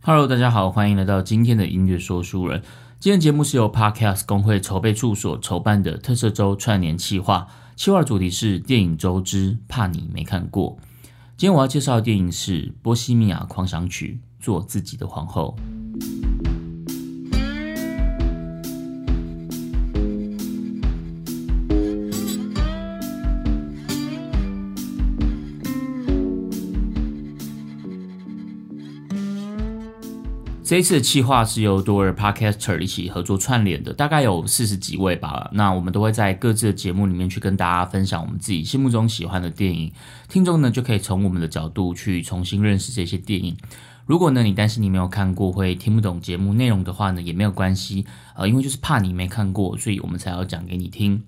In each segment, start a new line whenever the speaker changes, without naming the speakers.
Hello，大家好，欢迎来到今天的音乐说书人。今天节目是由 Podcast 工会筹备处所筹办的特色周串联企划，企划主题是电影周之怕你没看过。今天我要介绍的电影是《波西米亚狂想曲》，做自己的皇后。这一次的企划是由多尔 Podcaster 一起合作串联的，大概有四十几位吧。那我们都会在各自的节目里面去跟大家分享我们自己心目中喜欢的电影，听众呢就可以从我们的角度去重新认识这些电影。如果呢你担心你没有看过会听不懂节目内容的话呢，也没有关系，呃，因为就是怕你没看过，所以我们才要讲给你听。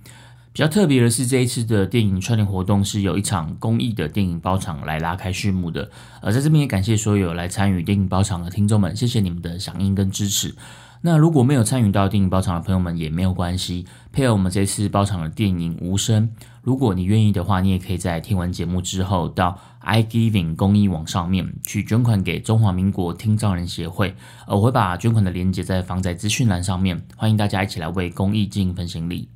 比较特别的是，这一次的电影串联活动是有一场公益的电影包场来拉开序幕的。呃，在这边也感谢所有来参与电影包场的听众们，谢谢你们的响应跟支持。那如果没有参与到电影包场的朋友们也没有关系，配合我们这次包场的电影无声。如果你愿意的话，你也可以在听完节目之后到 iGiving 公益网上面去捐款给中华民国听障人协会。呃，我会把捐款的链接在放在资讯栏上面，欢迎大家一起来为公益尽一份心力。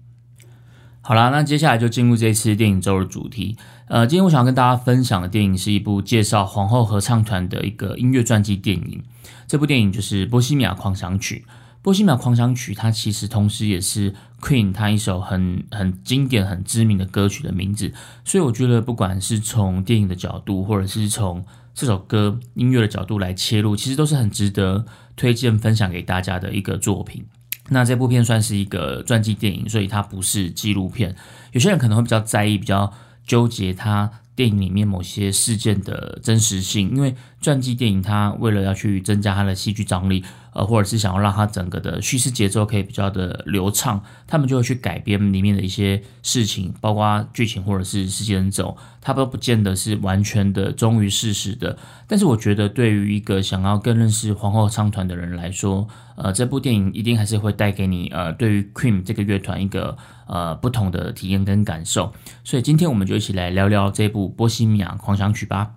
好啦，那接下来就进入这次电影周的主题。呃，今天我想要跟大家分享的电影是一部介绍皇后合唱团的一个音乐传记电影。这部电影就是《波西米亚狂想曲》。《波西米亚狂想曲》它其实同时也是 Queen 它一首很很经典、很知名的歌曲的名字。所以我觉得，不管是从电影的角度，或者是从这首歌音乐的角度来切入，其实都是很值得推荐分享给大家的一个作品。那这部片算是一个传记电影，所以它不是纪录片。有些人可能会比较在意、比较纠结它电影里面某些事件的真实性，因为传记电影它为了要去增加它的戏剧张力。呃，或者是想要让它整个的叙事节奏可以比较的流畅，他们就会去改编里面的一些事情，包括剧情或者是时间轴，它都不见得是完全的忠于事实的。但是我觉得，对于一个想要更认识皇后唱团的人来说，呃，这部电影一定还是会带给你呃，对于 Queen 这个乐团一个呃不同的体验跟感受。所以今天我们就一起来聊聊这部《波西米亚狂想曲》吧。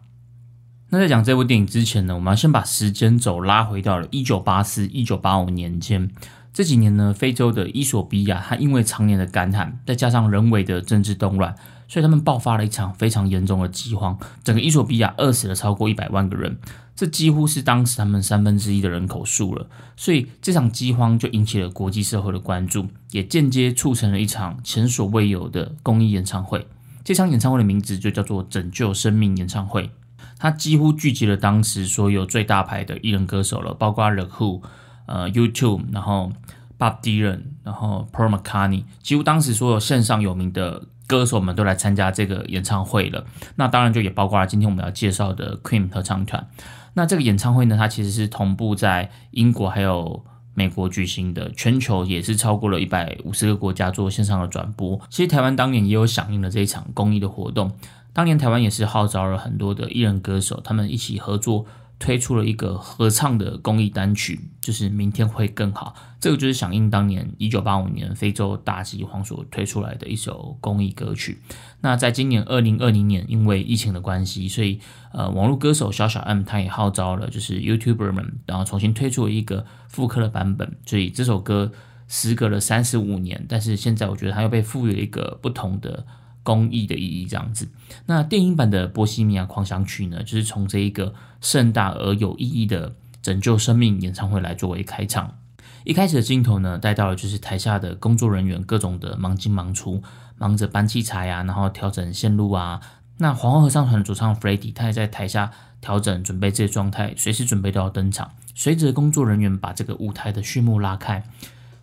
那在讲这部电影之前呢，我们要先把时间轴拉回到了一九八四、一九八五年间。这几年呢，非洲的伊索比亚，它因为常年的干旱，再加上人为的政治动乱，所以他们爆发了一场非常严重的饥荒。整个伊索比亚饿死了超过一百万个人，这几乎是当时他们三分之一的人口数了。所以这场饥荒就引起了国际社会的关注，也间接促成了一场前所未有的公益演唱会。这场演唱会的名字就叫做“拯救生命演唱会”。他几乎聚集了当时所有最大牌的艺人歌手了，包括 The Who、呃 YouTube，然后 Bob Dylan，然后 p e r m a c a r n e y 几乎当时所有线上有名的歌手们都来参加这个演唱会了。那当然就也包括了今天我们要介绍的 Queen 合唱团。那这个演唱会呢，它其实是同步在英国还有美国举行的，全球也是超过了一百五十个国家做线上的转播。其实台湾当年也有响应了这一场公益的活动。当年台湾也是号召了很多的艺人歌手，他们一起合作推出了一个合唱的公益单曲，就是《明天会更好》。这个就是响应当年一九八五年非洲大饥荒所推出来的一首公益歌曲。那在今年二零二零年，因为疫情的关系，所以呃，网络歌手小小 M 他也号召了就是 YouTuber 们，然后重新推出了一个复刻的版本。所以这首歌时隔了三十五年，但是现在我觉得它又被赋予了一个不同的。公益的意义这样子，那电影版的《波西米亚狂想曲》呢，就是从这一个盛大而有意义的拯救生命演唱会来作为开场。一开始的镜头呢，带到了就是台下的工作人员各种的忙进忙出，忙着搬器材啊，然后调整线路啊。那皇后合唱团主唱 f r e d d y 他也在台下调整准备这些状态，随时准备都要登场。随着工作人员把这个舞台的序幕拉开，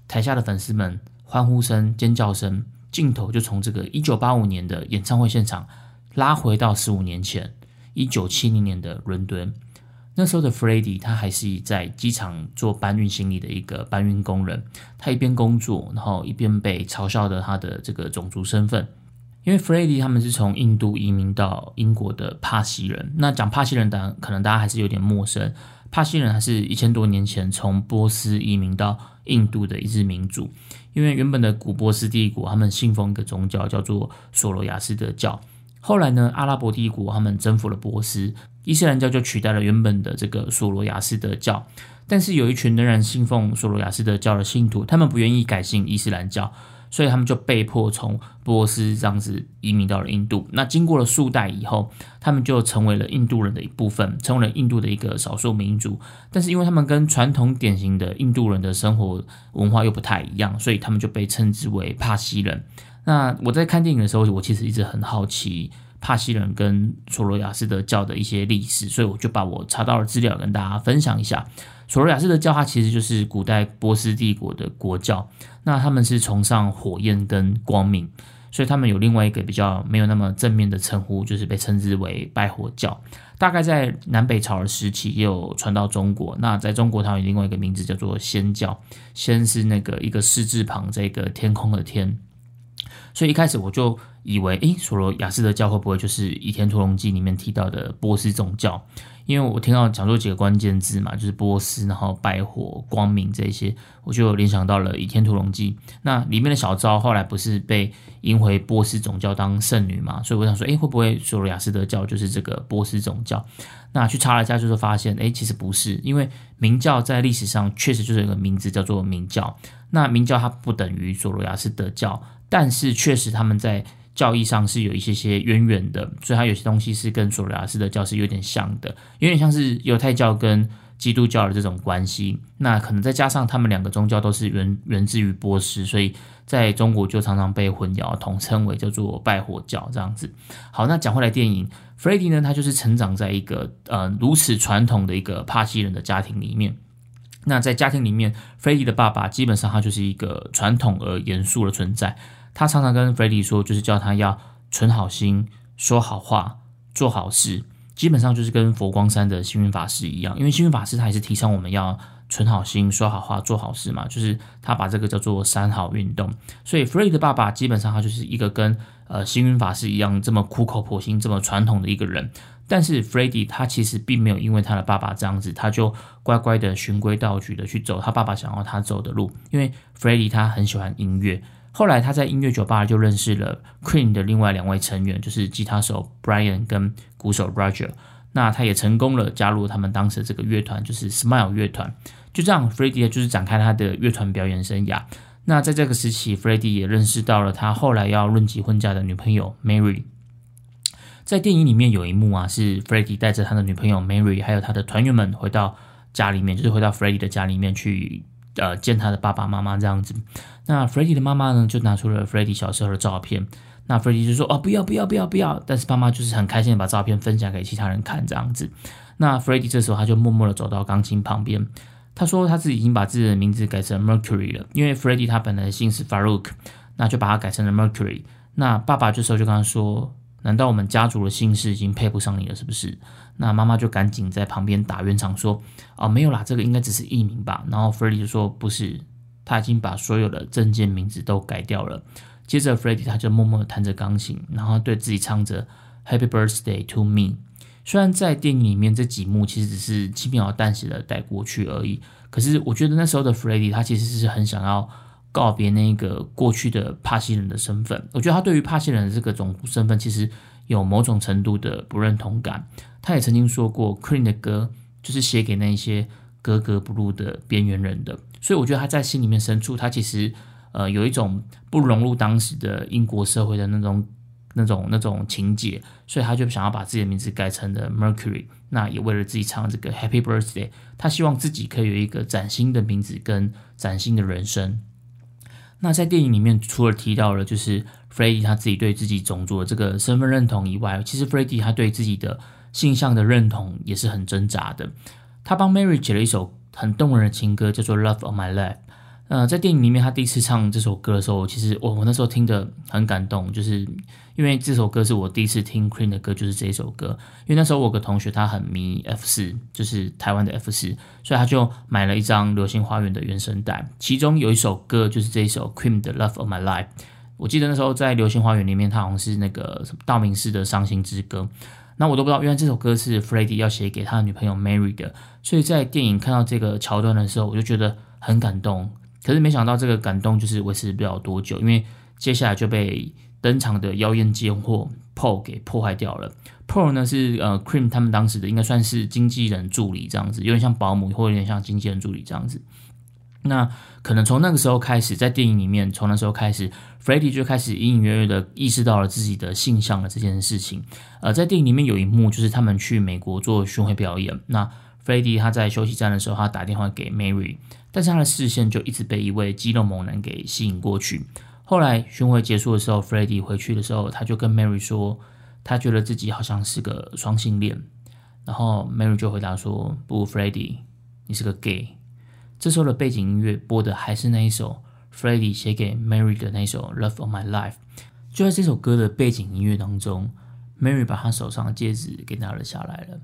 台下的粉丝们欢呼声、尖叫声。镜头就从这个一九八五年的演唱会现场拉回到十五年前，一九七零年的伦敦。那时候的 f r e d d y 他还是在机场做搬运行李的一个搬运工人。他一边工作，然后一边被嘲笑的他的这个种族身份。因为 f r e d d y 他们是从印度移民到英国的帕西人。那讲帕西人，当然可能大家还是有点陌生。帕西人还是一千多年前从波斯移民到印度的一支民族，因为原本的古波斯帝国他们信奉一个宗教叫做索罗亚斯德教。后来呢，阿拉伯帝国他们征服了波斯，伊斯兰教就取代了原本的这个索罗亚斯德教。但是有一群仍然信奉索罗亚斯德教的信徒，他们不愿意改信伊斯兰教，所以他们就被迫从波斯这样子移民到了印度。那经过了数代以后，他们就成为了印度人的一部分，成为了印度的一个少数民族。但是因为他们跟传统典型的印度人的生活文化又不太一样，所以他们就被称之为帕西人。那我在看电影的时候，我其实一直很好奇帕西人跟索罗亚斯德教的一些历史，所以我就把我查到的资料跟大家分享一下。索罗亚斯德教，它其实就是古代波斯帝国的国教。那他们是崇尚火焰跟光明，所以他们有另外一个比较没有那么正面的称呼，就是被称之为拜火教。大概在南北朝的时期也有传到中国。那在中国，它有另外一个名字叫做仙教，仙是那个一个士字旁，这个天空的天。所以一开始我就以为，诶，索罗亚斯的教会不会就是《倚天屠龙记》里面提到的波斯宗教？因为我听到讲座几个关键字嘛，就是波斯，然后拜火、光明这些，我就联想到了《倚天屠龙记》。那里面的小昭后来不是被迎回波斯总教当圣女嘛？所以我想说，诶，会不会索罗亚斯德教就是这个波斯总教？那去查了一下，就是发现，诶，其实不是，因为明教在历史上确实就是有个名字叫做明教。那明教它不等于索罗亚斯德教，但是确实他们在。教义上是有一些些渊源的，所以它有些东西是跟索罗亚斯的教是有点像的，有点像是犹太教跟基督教的这种关系。那可能再加上他们两个宗教都是源源自于波斯，所以在中国就常常被混淆，统称为叫做拜火教这样子。好，那讲回来，电影 Freddie 呢，他就是成长在一个呃如此传统的一个帕西人的家庭里面。那在家庭里面，Freddie 的爸爸基本上他就是一个传统而严肃的存在。他常常跟 f r e d d y 说，就是叫他要存好心、说好话、做好事，基本上就是跟佛光山的幸运法师一样。因为幸运法师他也是提倡我们要存好心、说好话、做好事嘛，就是他把这个叫做三好运动。所以 f r e d d y 的爸爸基本上他就是一个跟呃幸运法师一样这么苦口婆心、这么传统的一个人。但是 f r e d d y 他其实并没有因为他的爸爸这样子，他就乖乖的循规蹈矩的去走他爸爸想要他走的路。因为 f r e d d y 他很喜欢音乐。后来他在音乐酒吧就认识了 Queen 的另外两位成员，就是吉他手 Brian 跟鼓手 Roger。那他也成功了加入他们当时这个乐团，就是 Smile 乐团。就这样，Freddie 就是展开他的乐团表演生涯。那在这个时期，Freddie 也认识到了他后来要论及婚嫁的女朋友 Mary。在电影里面有一幕啊，是 Freddie 带着他的女朋友 Mary 还有他的团员们回到家里面，就是回到 Freddie 的家里面去。呃，见他的爸爸妈妈这样子，那 f r e d d y 的妈妈呢，就拿出了 f r e d d y 小时候的照片。那 f r e d d y 就说：“哦，不要，不要，不要，不要！”但是爸妈就是很开心的把照片分享给其他人看这样子。那 f r e d d y 这时候他就默默的走到钢琴旁边，他说他自己已经把自己的名字改成 Mercury 了，因为 f r e d d y 他本来姓是 Farouk，那就把他改成了 Mercury。那爸爸这时候就跟他说。难道我们家族的姓氏已经配不上你了？是不是？那妈妈就赶紧在旁边打圆场说：“哦，没有啦，这个应该只是艺名吧。”然后 Freddie 就说：“不是，他已经把所有的证件名字都改掉了。”接着 Freddie 他就默默的弹着钢琴，然后对自己唱着 “Happy Birthday to Me”。虽然在电影里面这几幕其实只是轻描淡写的带过去而已，可是我觉得那时候的 Freddie 他其实是很想要。告别那个过去的帕西人的身份，我觉得他对于帕西人的这个种族身份其实有某种程度的不认同感。他也曾经说过，Queen 的歌就是写给那些格格不入的边缘人的。所以我觉得他在心里面深处，他其实呃有一种不融入当时的英国社会的那种那种那种情节，所以他就想要把自己的名字改成了 Mercury。那也为了自己唱这个 Happy Birthday，他希望自己可以有一个崭新的名字跟崭新的人生。那在电影里面，除了提到了就是 Freddie 他自己对自己种族的这个身份认同以外，其实 Freddie 他对自己的性向的认同也是很挣扎的。他帮 Mary 写了一首很动人的情歌，叫做《Love on My Life》。呃，在电影里面，他第一次唱这首歌的时候，其实我我那时候听的很感动，就是因为这首歌是我第一次听 Queen 的歌，就是这首歌。因为那时候我有个同学他很迷 F 四，就是台湾的 F 四，所以他就买了一张《流星花园》的原声带，其中有一首歌就是这一首 Queen 的《Love of My Life》。我记得那时候在《流星花园》里面，他好像是那个什么道明寺的伤心之歌，那我都不知道，原来这首歌是 Freddie 要写给他的女朋友 Mary 的。所以在电影看到这个桥段的时候，我就觉得很感动。可是没想到这个感动就是维持不了多久，因为接下来就被登场的妖艳贱货 Paul 给破坏掉了。Paul 呢是呃 Cream 他们当时的应该算是经纪人助理这样子，有点像保姆或有点像经纪人助理这样子。那可能从那个时候开始，在电影里面，从那时候开始，Freddie 就开始隐隐约约的意识到了自己的性向的这件事情。呃，在电影里面有一幕，就是他们去美国做巡回表演。那 Freddie 他在休息站的时候，他打电话给 Mary，但是他的视线就一直被一位肌肉猛男给吸引过去。后来巡回结束的时候，Freddie 回去的时候，他就跟 Mary 说，他觉得自己好像是个双性恋。然后 Mary 就回答说：“不，Freddie，你是个 gay。”这时候的背景音乐播的还是那一首 Freddie 写给 Mary 的那首 Love of My Life。就在这首歌的背景音乐当中，Mary 把她手上的戒指给拿了下来了。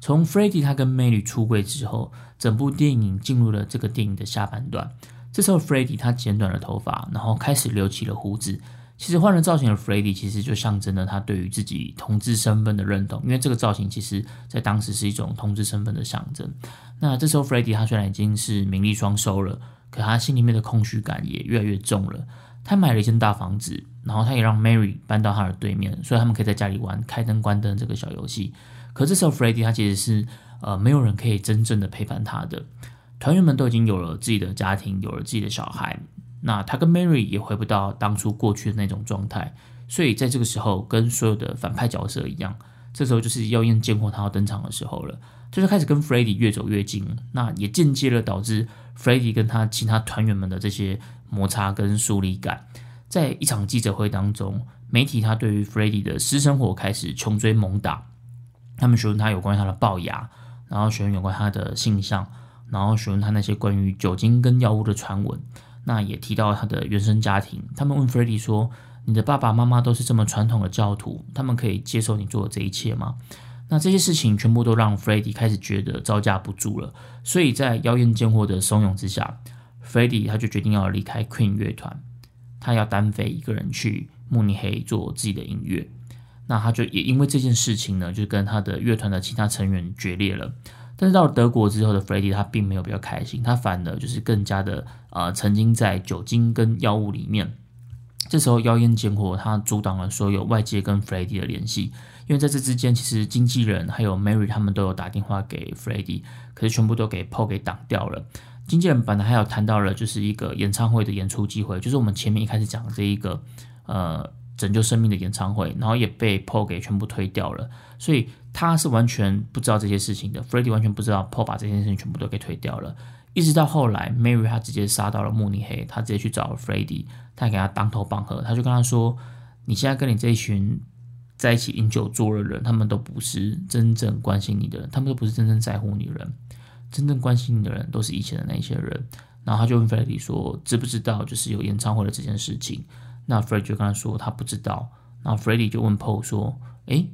从 Freddie 他跟 Mary 出柜之后，整部电影进入了这个电影的下半段。这时候 Freddie 他剪短了头发，然后开始留起了胡子。其实换了造型的 Freddie 其实就象征了他对于自己同志身份的认同，因为这个造型其实在当时是一种同志身份的象征。那这时候 Freddie 他虽然已经是名利双收了，可他心里面的空虚感也越来越重了。他买了一间大房子，然后他也让 Mary 搬到他的对面，所以他们可以在家里玩开灯关灯这个小游戏。可这时候 Freddie 他其实是呃没有人可以真正的陪伴他的，团员们都已经有了自己的家庭，有了自己的小孩。那他跟 Mary 也回不到当初过去的那种状态，所以在这个时候，跟所有的反派角色一样，这时候就是妖艳贱货他要登场的时候了，就是开始跟 Freddie 越走越近，那也间接了导致 Freddie 跟他其他团员们的这些摩擦跟疏离感。在一场记者会当中，媒体他对于 Freddie 的私生活开始穷追猛打，他们询问他有关于他的龅牙，然后询问有关他的性向，然后询问他那些关于酒精跟药物的传闻。那也提到他的原生家庭，他们问 Freddie 说：“你的爸爸妈妈都是这么传统的教徒，他们可以接受你做的这一切吗？”那这些事情全部都让 Freddie 开始觉得招架不住了，所以在妖艳贱货的怂恿之下，Freddie 他就决定要离开 Queen 乐团，他要单飞一个人去慕尼黑做自己的音乐。那他就也因为这件事情呢，就跟他的乐团的其他成员决裂了。但是到了德国之后的 Freddie，他并没有比较开心，他反而就是更加的呃，曾经在酒精跟药物里面。这时候妖艳贱货他阻挡了所有外界跟 Freddie 的联系，因为在这之间，其实经纪人还有 Mary 他们都有打电话给 Freddie，可是全部都给 Paul 给挡掉了。经纪人本来还有谈到了就是一个演唱会的演出机会，就是我们前面一开始讲的这一个呃。拯救生命的演唱会，然后也被 Paul 给全部推掉了，所以他是完全不知道这些事情的。Freddie 完全不知道 Paul 把这件事情全部都给推掉了，一直到后来 Mary 他直接杀到了慕尼黑，他直接去找了 Freddie，他给他当头棒喝，他就跟他说：“你现在跟你这一群在一起饮酒作乐的人，他们都不是真正关心你的人，他们都不是真正在乎你的人，真正关心你的人都是以前的那些人。”然后他就问 Freddie 说：“知不知道就是有演唱会的这件事情？”那 Freddie 就跟他说他不知道，然后 Freddie 就问 Paul 说：“哎，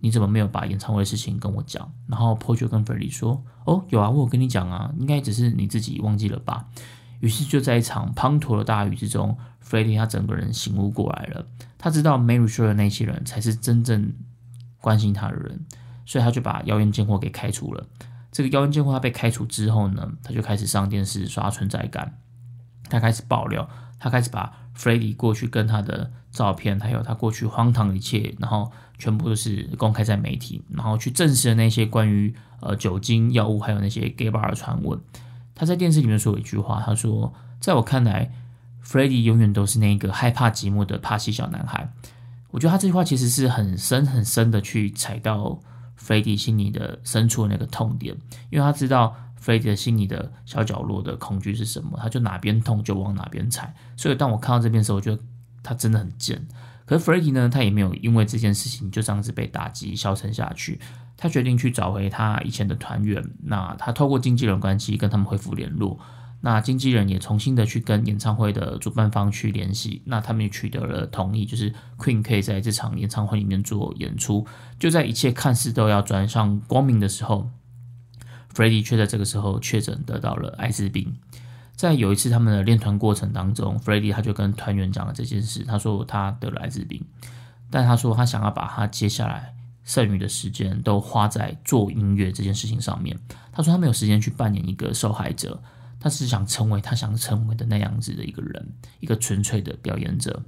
你怎么没有把演唱会的事情跟我讲？”然后 Paul 就跟 Freddie 说：“哦，有啊，我有跟你讲啊，应该只是你自己忘记了吧。”于是就在一场滂沱的大雨之中，Freddie 他整个人醒悟过来了，他知道 Mary 说的那些人才是真正关心他的人，所以他就把妖艳贱货给开除了。这个妖艳贱货他被开除之后呢，他就开始上电视刷存在感，他开始爆料，他开始把。Freddie 过去跟他的照片，还有他过去荒唐一切，然后全部都是公开在媒体，然后去证实了那些关于呃酒精、药物还有那些 gay bar 的传闻。他在电视里面说了一句话，他说：“在我看来，Freddie 永远都是那个害怕寂寞的帕西小男孩。”我觉得他这句话其实是很深很深的去踩到 Freddie 心里的深处的那个痛点，因为他知道。菲迪的心里的小角落的恐惧是什么？他就哪边痛就往哪边踩。所以当我看到这边的时候，我觉得他真的很贱。可是 Freddie 呢，他也没有因为这件事情就这样子被打击消沉下去。他决定去找回他以前的团员。那他透过经纪人关系跟他们恢复联络。那经纪人也重新的去跟演唱会的主办方去联系。那他们也取得了同意，就是 Queen 可以在这场演唱会里面做演出。就在一切看似都要转向光明的时候。Freddie 却在这个时候确诊得到了艾滋病。在有一次他们的练团过程当中，Freddie 他就跟团员讲了这件事。他说他得了艾滋病，但他说他想要把他接下来剩余的时间都花在做音乐这件事情上面。他说他没有时间去扮演一个受害者，他是想成为他想成为的那样子的一个人，一个纯粹的表演者。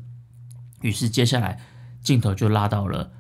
于是接下来镜头就拉到了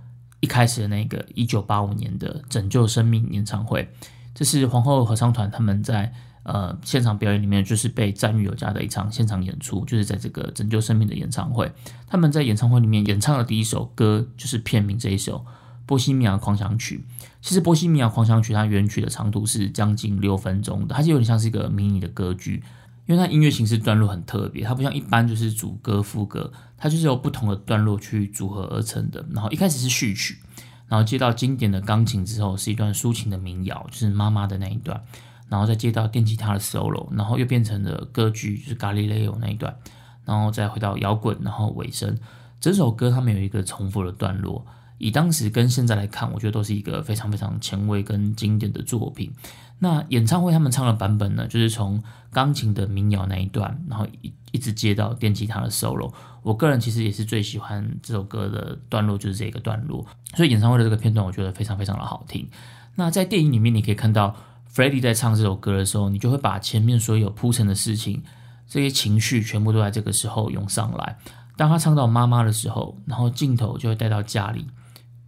一开始的那个一九八五年的拯救生命演唱会，这是皇后合唱团他们在呃现场表演里面就是被赞誉有加的一场现场演出，就是在这个拯救生命的演唱会，他们在演唱会里面演唱的第一首歌就是片名这一首《波西米亚狂想曲》。其实《波西米亚狂想曲》它原曲的长度是将近六分钟的，它就有点像是一个迷你的歌剧。因为它音乐形式段落很特别，它不像一般就是主歌副歌，它就是由不同的段落去组合而成的。然后一开始是序曲，然后接到经典的钢琴之后是一段抒情的民谣，就是妈妈的那一段，然后再接到电吉他的 solo，然后又变成了歌剧，就是 Galileo 那一段，然后再回到摇滚，然后尾声。整首歌它们有一个重复的段落，以当时跟现在来看，我觉得都是一个非常非常前卫跟经典的作品。那演唱会他们唱的版本呢，就是从钢琴的民谣那一段，然后一一直接到电吉他的 solo。我个人其实也是最喜欢这首歌的段落，就是这个段落。所以演唱会的这个片段，我觉得非常非常的好听。那在电影里面，你可以看到 Freddie 在唱这首歌的时候，你就会把前面所有铺陈的事情、这些情绪全部都在这个时候涌上来。当他唱到妈妈的时候，然后镜头就会带到家里，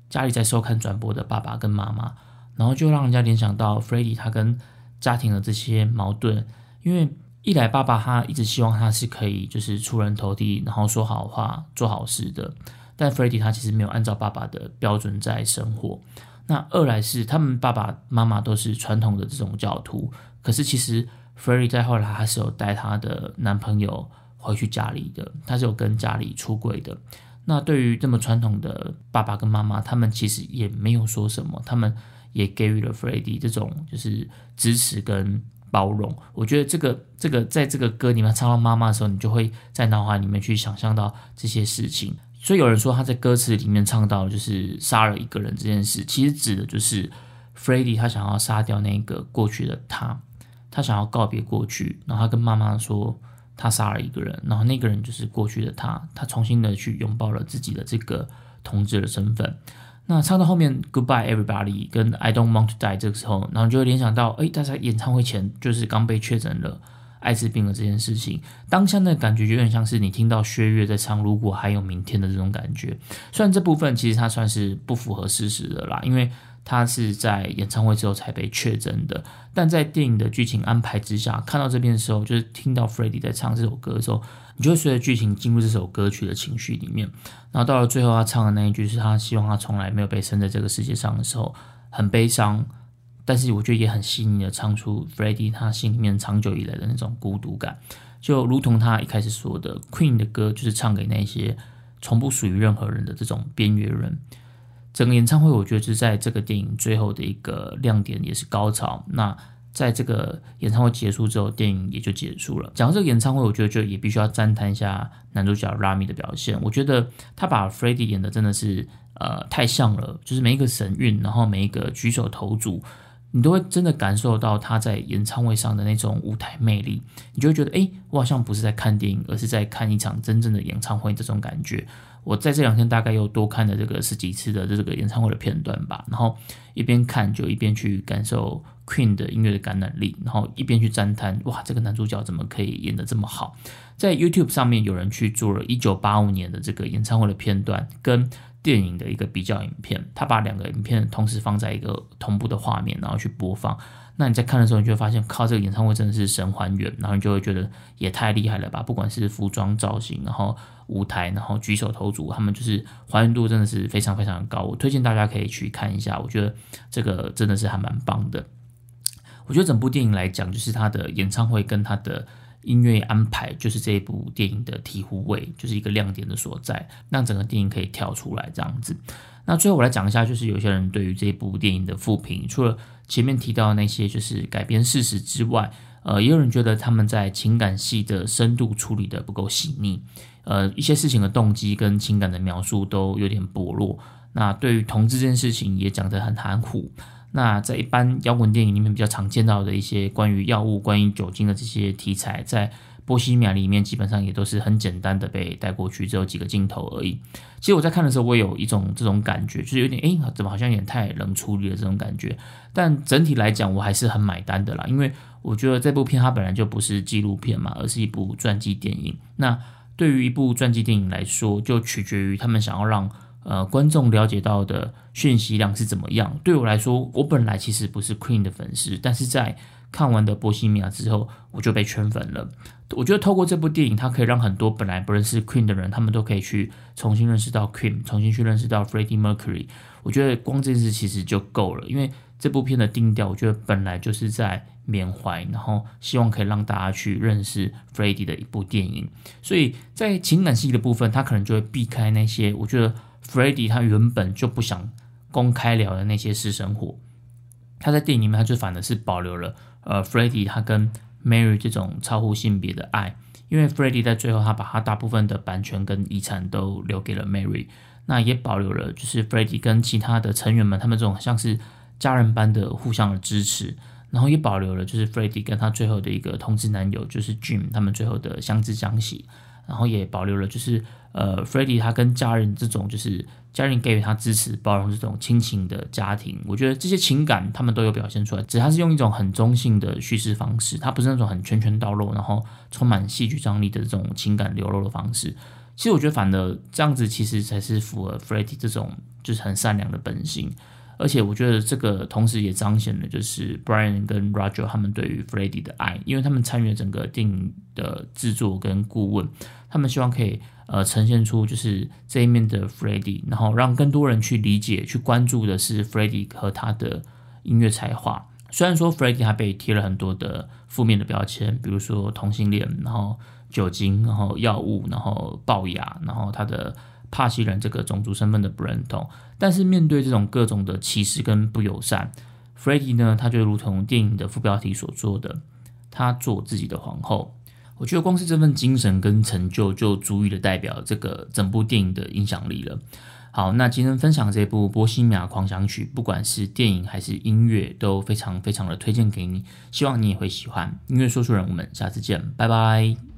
家里在收看转播的爸爸跟妈妈。然后就让人家联想到 Freddie 他跟家庭的这些矛盾，因为一来爸爸他一直希望他是可以就是出人头地，然后说好话做好事的，但 Freddie 他其实没有按照爸爸的标准在生活。那二来是他们爸爸妈妈都是传统的这种教徒，可是其实 Freddie 在后来还是有带他的男朋友回去家里的，他是有跟家里出轨的。那对于这么传统的爸爸跟妈妈，他们其实也没有说什么，他们。也给予了 Freddie 这种就是支持跟包容。我觉得这个这个在这个歌里面唱到妈妈的时候，你就会在脑海里面去想象到这些事情。所以有人说他在歌词里面唱到就是杀了一个人这件事，其实指的就是 Freddie 他想要杀掉那个过去的他，他想要告别过去，然后他跟妈妈说他杀了一个人，然后那个人就是过去的他，他重新的去拥抱了自己的这个同志的身份。那唱到后面，Goodbye Everybody，跟 I Don't Want to Die 这个时候，然后就会联想到，哎，大家演唱会前就是刚被确诊了艾滋病的这件事情，当下的感觉有点像是你听到薛岳在唱《如果还有明天》的这种感觉。虽然这部分其实他算是不符合事实的啦，因为他是在演唱会之后才被确诊的，但在电影的剧情安排之下，看到这边的时候，就是听到 Freddie 在唱这首歌的时候。你就会随着剧情进入这首歌曲的情绪里面，然后到了最后他唱的那一句是他希望他从来没有被生在这个世界上的时候，很悲伤，但是我觉得也很细腻的唱出 Freddie 他心里面长久以来的那种孤独感，就如同他一开始说的，Queen 的歌就是唱给那些从不属于任何人的这种边缘人。整个演唱会我觉得是在这个电影最后的一个亮点，也是高潮。那在这个演唱会结束之后，电影也就结束了。讲到这个演唱会，我觉得就也必须要赞叹一下男主角 Rami 的表现。我觉得他把 Freddie 演的真的是呃太像了，就是每一个神韵，然后每一个举手投足，你都会真的感受到他在演唱会上的那种舞台魅力。你就会觉得，哎，我好像不是在看电影，而是在看一场真正的演唱会这种感觉。我在这两天大概又多看了这个十几次的这个演唱会的片段吧，然后一边看就一边去感受 Queen 的音乐的感染力，然后一边去赞叹哇，这个男主角怎么可以演得这么好？在 YouTube 上面有人去做了一九八五年的这个演唱会的片段跟电影的一个比较影片，他把两个影片同时放在一个同步的画面，然后去播放。那你在看的时候，你就会发现，靠，这个演唱会真的是神还原，然后你就会觉得也太厉害了吧！不管是服装造型，然后舞台，然后举手投足，他们就是还原度真的是非常非常的高。我推荐大家可以去看一下，我觉得这个真的是还蛮棒的。我觉得整部电影来讲，就是它的演唱会跟它的音乐安排，就是这一部电影的醍醐味，就是一个亮点的所在，让整个电影可以跳出来这样子。那最后我来讲一下，就是有些人对于这部电影的复评，除了前面提到那些就是改编事实之外，呃，也有人觉得他们在情感戏的深度处理的不够细腻，呃，一些事情的动机跟情感的描述都有点薄弱。那对于同志这件事情也讲得很含糊。那在一般摇滚电影里面比较常见到的一些关于药物、关于酒精的这些题材，在波西米亚里面基本上也都是很简单的被带过去，只有几个镜头而已。其实我在看的时候，我有一种这种感觉，就是有点哎，怎么好像有点太冷处理了这种感觉。但整体来讲，我还是很买单的啦，因为我觉得这部片它本来就不是纪录片嘛，而是一部传记电影。那对于一部传记电影来说，就取决于他们想要让呃观众了解到的讯息量是怎么样。对我来说，我本来其实不是 Queen 的粉丝，但是在看完的《波西米亚》之后，我就被圈粉了。我觉得透过这部电影，它可以让很多本来不认识 Queen 的人，他们都可以去重新认识到 Queen，重新去认识到 Freddie Mercury。我觉得光这件事其实就够了，因为这部片的定调，我觉得本来就是在缅怀，然后希望可以让大家去认识 Freddie 的一部电影。所以在情感戏的部分，他可能就会避开那些我觉得 Freddie 他原本就不想公开聊的那些私生活。他在电影里面，他就反而是保留了呃 Freddie 他跟 Mary 这种超乎性别的爱，因为 Freddie 在最后他把他大部分的版权跟遗产都留给了 Mary。那也保留了，就是 Freddie 跟其他的成员们，他们这种像是家人般的互相的支持，然后也保留了，就是 Freddie 跟他最后的一个同志男友，就是 Jim，他们最后的相知相惜，然后也保留了，就是呃 Freddie 他跟家人这种，就是家人给予他支持、包容这种亲情的家庭，我觉得这些情感他们都有表现出来，只是他是用一种很中性的叙事方式，他不是那种很拳拳到肉，然后充满戏剧张力的这种情感流露的方式。其实我觉得，反的这样子其实才是符合 Freddy 这种就是很善良的本性，而且我觉得这个同时也彰显了就是 Brian 跟 Roger 他们对于 Freddie 的爱，因为他们参与了整个电影的制作跟顾问，他们希望可以呃呈现出就是这一面的 Freddie，然后让更多人去理解、去关注的是 Freddie 和他的音乐才华。虽然说 Freddie 他被贴了很多的负面的标签，比如说同性恋，然后。酒精，然后药物，然后龅牙，然后他的帕西人这个种族身份的不认同，但是面对这种各种的歧视跟不友善，Freddie 呢，他就如同电影的副标题所做的，他做自己的皇后。我觉得光是这份精神跟成就，就足以的代表这个整部电影的影响力了。好，那今天分享这部《波西米亚狂想曲》，不管是电影还是音乐，都非常非常的推荐给你，希望你也会喜欢。音乐说书人，我们下次见，拜拜。